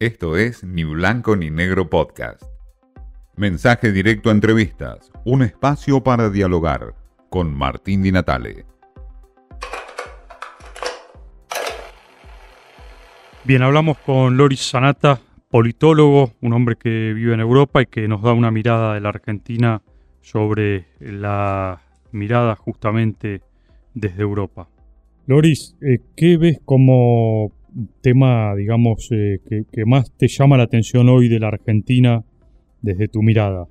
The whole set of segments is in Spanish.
Esto es Ni Blanco ni Negro Podcast. Mensaje directo a entrevistas, un espacio para dialogar con Martín Di Natale. Bien, hablamos con Loris Sanata, politólogo, un hombre que vive en Europa y que nos da una mirada de la Argentina sobre la mirada justamente desde Europa. Loris, eh, ¿qué ves como tema, digamos, eh, que, más te llama la atención hoy de la Argentina desde tu mirada?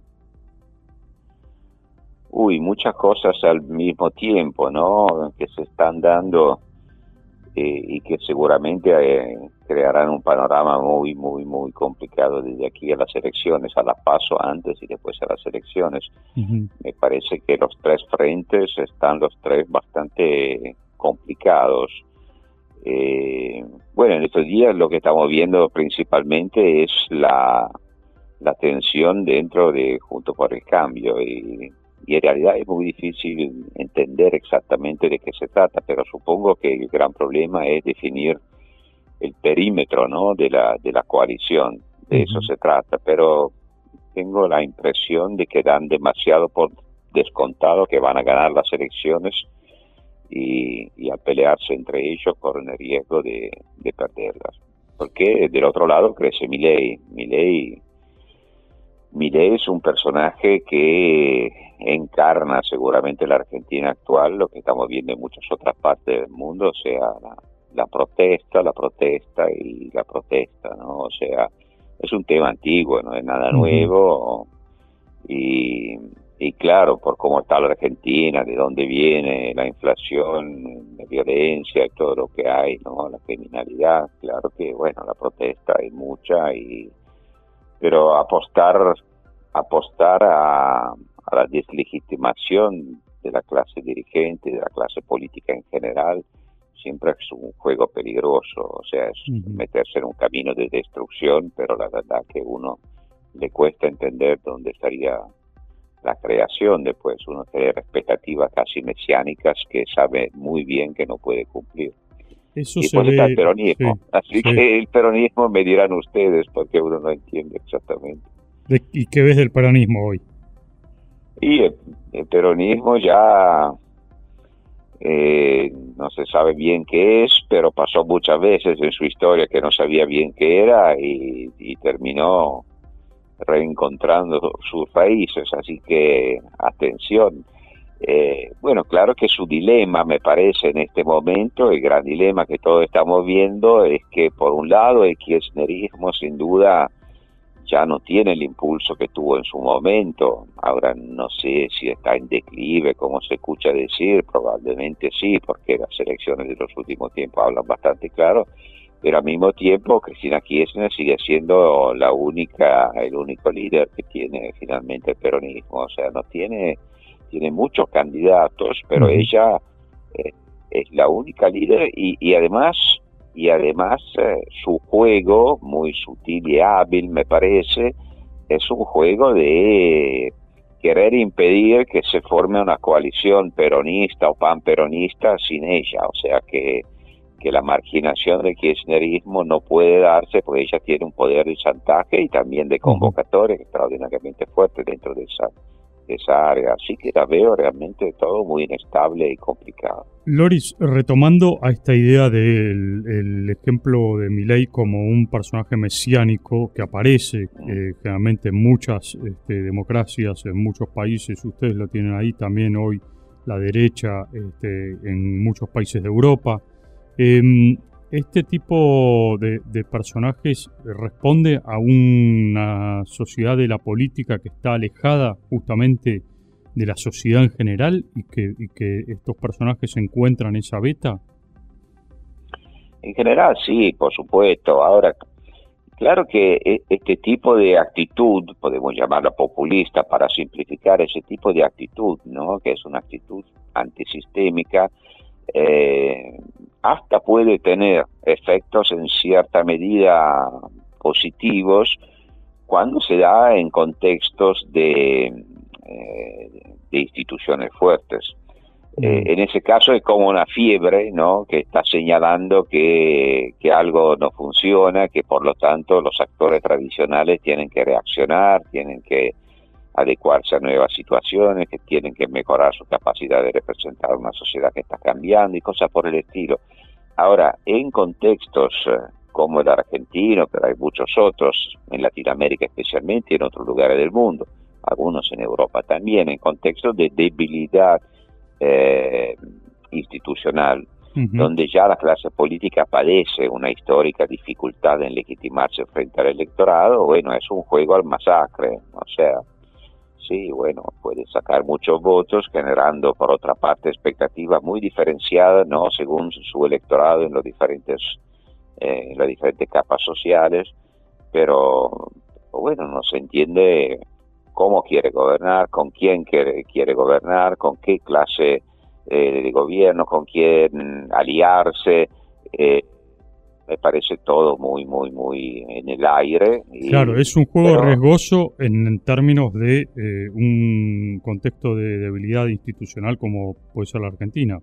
Uy, muchas cosas al mismo tiempo, ¿no? Que se están dando eh, y que seguramente eh, crearán un panorama muy, muy, muy complicado desde aquí a las elecciones, a la paso antes y después a las elecciones. Me parece que los tres frentes están los tres bastante complicados. Eh, bueno, en estos días lo que estamos viendo principalmente es la, la tensión dentro de Junto por el Cambio. Y, en realidad es muy difícil entender exactamente de qué se trata, pero supongo que el gran problema es definir el perímetro ¿no? de, la, de la coalición, de eso se trata, pero tengo la impresión de que dan demasiado por descontado que van a ganar las elecciones y, a pelearse entre ellos corren el riesgo de, perderlas. Porque del otro lado crece Milei. Milei, Milei es un personaje que encarna seguramente la Argentina actual, lo que estamos viendo en muchas otras partes del mundo, o sea, la, protesta, la protesta y la protesta, ¿no? O sea, es un tema antiguo, no es nada nuevo y y claro, por cómo está la Argentina, de dónde viene la inflación, la violencia y todo lo que hay, ¿no? La criminalidad, claro que, bueno, la protesta hay mucha, y pero apostar, apostar a, la deslegitimación de la clase dirigente, de la clase política en general, siempre es un juego peligroso, o sea, es meterse en un camino de destrucción, pero la verdad que uno le cuesta entender dónde estaría la creación, después uno tiene expectativas casi mesiánicas que sabe muy bien que no puede cumplir. Eso y se ve, el peronismo. Así que el peronismo me dirán ustedes porque uno no entiende exactamente. ¿Y qué ves del peronismo hoy? Y el, peronismo ya eh, no se sabe bien qué es, pero pasó muchas veces en su historia que no sabía bien qué era y terminó reencontrando sus raíces, así que atención. Eh, bueno, claro que su dilema, me parece, en este momento, el gran dilema que todos estamos viendo es que, por un lado, el kirchnerismo, sin duda, ya no tiene el impulso que tuvo en su momento. Ahora no sé si está en declive, como se escucha decir, probablemente sí, porque las elecciones de los últimos tiempos hablan bastante claro pero al mismo tiempo Cristina Kirchner sigue siendo la única, el único líder que tiene finalmente el peronismo, o sea, no tiene, tiene muchos candidatos, pero ella eh, es la única líder y, y además, y además eh, su juego, muy sutil y hábil me parece, es un juego de querer impedir que se forme una coalición peronista o panperonista sin ella, o sea que que la marginación del kirchnerismo no puede darse porque ella tiene un poder de chantaje y también de convocatoria extraordinariamente fuerte dentro de esa, esa área. Así que la veo realmente todo muy inestable y complicado. Loris, retomando a esta idea del ejemplo de Milei como un personaje mesiánico que aparece eh, generalmente en muchas este, democracias, en muchos países, ustedes lo tienen ahí también hoy, la derecha este, en muchos países de Europa. Em, este tipo de, personajes responde a una sociedad de la política que está alejada justamente de la sociedad en general y que, estos personajes encuentran en esa beta? En general sí, por supuesto. Ahora, claro que e, este tipo de actitud, podemos llamarla populista para simplificar ese tipo de actitud, ¿no? que es una actitud antisistémica, eh, hasta puede tener efectos en cierta medida positivos cuando se da en contextos de, eh, de instituciones fuertes. Eh, en ese caso es como una fiebre, ¿no? Que está señalando que, que algo no funciona, que por lo tanto los actores tradicionales tienen que reaccionar, tienen que adecuarse a nuevas situaciones, que tienen que mejorar su capacidad de representar una sociedad que está cambiando y cosas por el estilo. Ahora, en contextos eh, como el argentino, pero hay muchos otros, en Latinoamérica especialmente y en otros lugares del mundo, algunos en Europa también, en contextos de debilidad eh, institucional, donde ya la clase política padece una histórica dificultad en legitimarse frente al electorado, bueno, es un juego al masacre, o sea, sí, bueno, puede sacar muchos votos, generando por otra parte expectativas muy diferenciadas, ¿no? Según su electorado en los diferentes, eh, en las diferentes capas sociales, pero bueno, no se entiende cómo quiere gobernar, con quién quiere, gobernar, con qué clase eh, de gobierno, con quién aliarse. Eh, me parece todo muy, muy, muy en el aire. claro, es un juego riesgoso en, términos de eh, un contexto de debilidad institucional como puede ser la Argentina.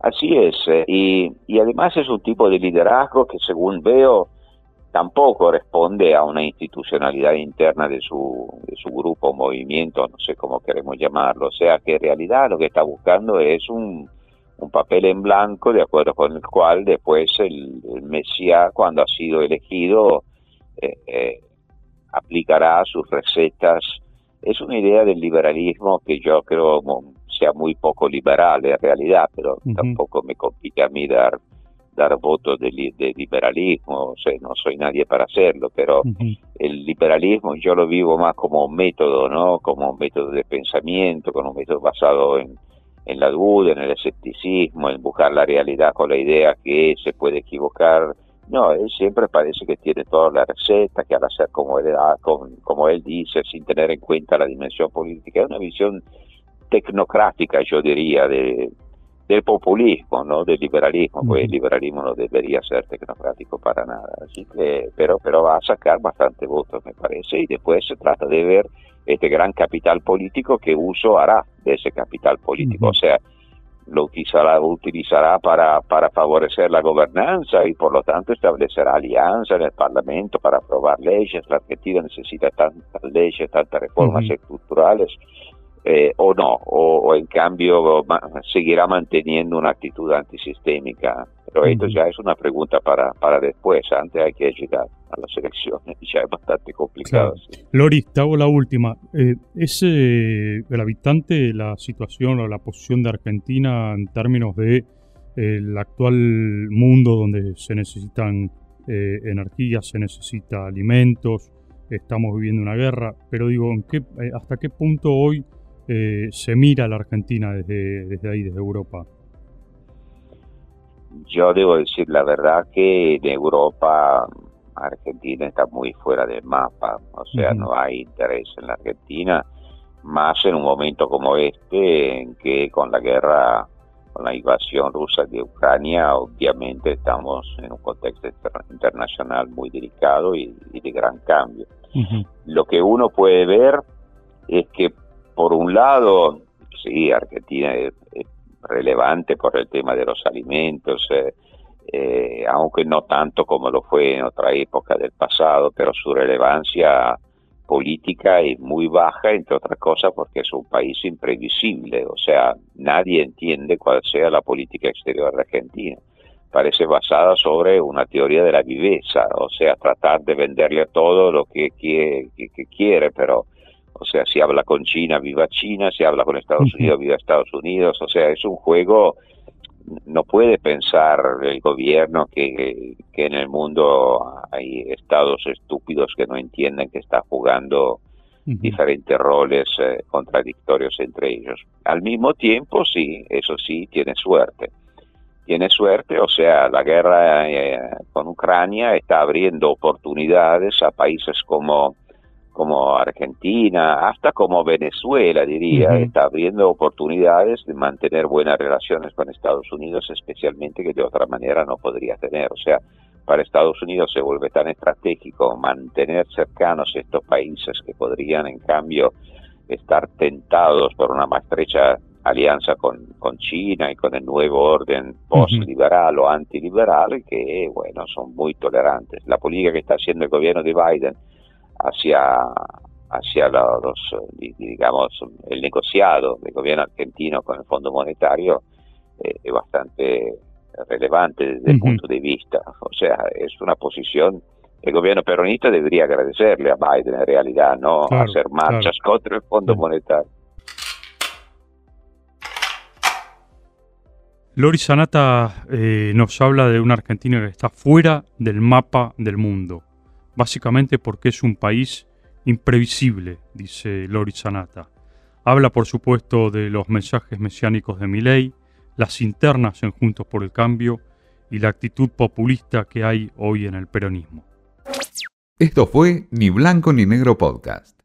Así es, y, y además es un tipo de liderazgo que según veo tampoco responde a una institucionalidad interna de su, de su grupo, movimiento, no sé cómo queremos llamarlo. O sea que en realidad lo que está buscando es un, un papel en blanco de acuerdo con el cual después el, Mesías, cuando ha sido elegido, eh, eh, aplicará sus recetas. Es una idea del liberalismo que yo creo sea muy poco liberal en realidad, pero tampoco me complica a mí dar dar votos de, liberalismo, o sea, no soy nadie para hacerlo, pero el liberalismo yo lo vivo más como un método, ¿no? Como un método de pensamiento, como un método basado en, en la duda, en el escepticismo, en buscar la realidad con la idea que se puede equivocar. No, él siempre parece que tiene toda la receta, que al hacer como él, como, como él dice, sin tener en cuenta la dimensión política, es una visión tecnocrática, yo diría, de, del populismo, no del liberalismo, pues el liberalismo no debería ser tecnocrático para nada, así que, pero, pero va a sacar bastante votos, me parece, y después se trata de ver este gran capital político que uso hará de ese capital político, o sea, lo utilizará, utilizará para, para favorecer la gobernanza y por lo tanto establecerá alianzas en el Parlamento para aprobar leyes. La Argentina necesita tantas leyes, tantas reformas estructurales eh, o no, o, en cambio seguirá manteniendo una actitud antisistémica. Pero esto ya es una pregunta para, para después, antes hay que llegar a las elecciones, ya es bastante complicado. Lori, te hago la última. Eh, ¿Es eh, gravitante la situación o la posición de Argentina en términos de el actual mundo donde se necesitan energías, se necesita alimentos, estamos viviendo una guerra, pero digo, ¿en qué, ¿hasta qué punto hoy eh, se mira a la Argentina desde, desde ahí, desde Europa? Yo debo decir la verdad que en Europa Argentina está muy fuera del mapa, o sea, no hay interés en la Argentina, más en un momento como este, en que con la guerra, con la invasión rusa de Ucrania, obviamente estamos en un contexto internacional muy delicado y, de gran cambio. Lo que uno puede ver es que por un lado, sí, Argentina es, relevante por el tema de los alimentos, eh, eh, aunque no tanto como lo fue en otra época del pasado, pero su relevancia política es muy baja, entre otras cosas porque es un país imprevisible, o sea, nadie entiende cuál sea la política exterior de Argentina. Parece basada sobre una teoría de la viveza, o sea, tratar de venderle todo lo que quiere, que quiere pero o sea, si habla con China, viva China, si habla con Estados Unidos, viva Estados Unidos, o sea, es un juego, no puede pensar el gobierno que, en el mundo hay estados estúpidos que no entienden que está jugando diferentes roles eh, contradictorios entre ellos. Al mismo tiempo, sí, eso sí, tiene suerte. Tiene suerte, o sea, la guerra eh, con Ucrania está abriendo oportunidades a países como como Argentina, hasta como Venezuela, diría, está abriendo oportunidades de mantener buenas relaciones con Estados Unidos, especialmente que de otra manera no podría tener. O sea, para Estados Unidos se vuelve tan estratégico mantener cercanos estos países que podrían, en cambio, estar tentados por una más estrecha alianza con, con, China y con el nuevo orden post-liberal o antiliberal que, bueno, son muy tolerantes. La política que está haciendo el gobierno de Biden hacia, hacia los, digamos, el negociado del gobierno argentino con el Fondo Monetario eh, es bastante relevante desde el punto de vista. O sea, es una posición el gobierno peronista debería agradecerle a Biden en realidad, no hacer marchas contra el Fondo Monetario. Lori Sanata eh, nos habla de una Argentina que está fuera del mapa del mundo, básicamente porque es un país imprevisible, dice Lori Sanata. Habla, por supuesto, de los mensajes mesiánicos de Milei, las internas en Juntos por el Cambio y la actitud populista que hay hoy en el peronismo. Esto fue Ni Blanco ni Negro Podcast.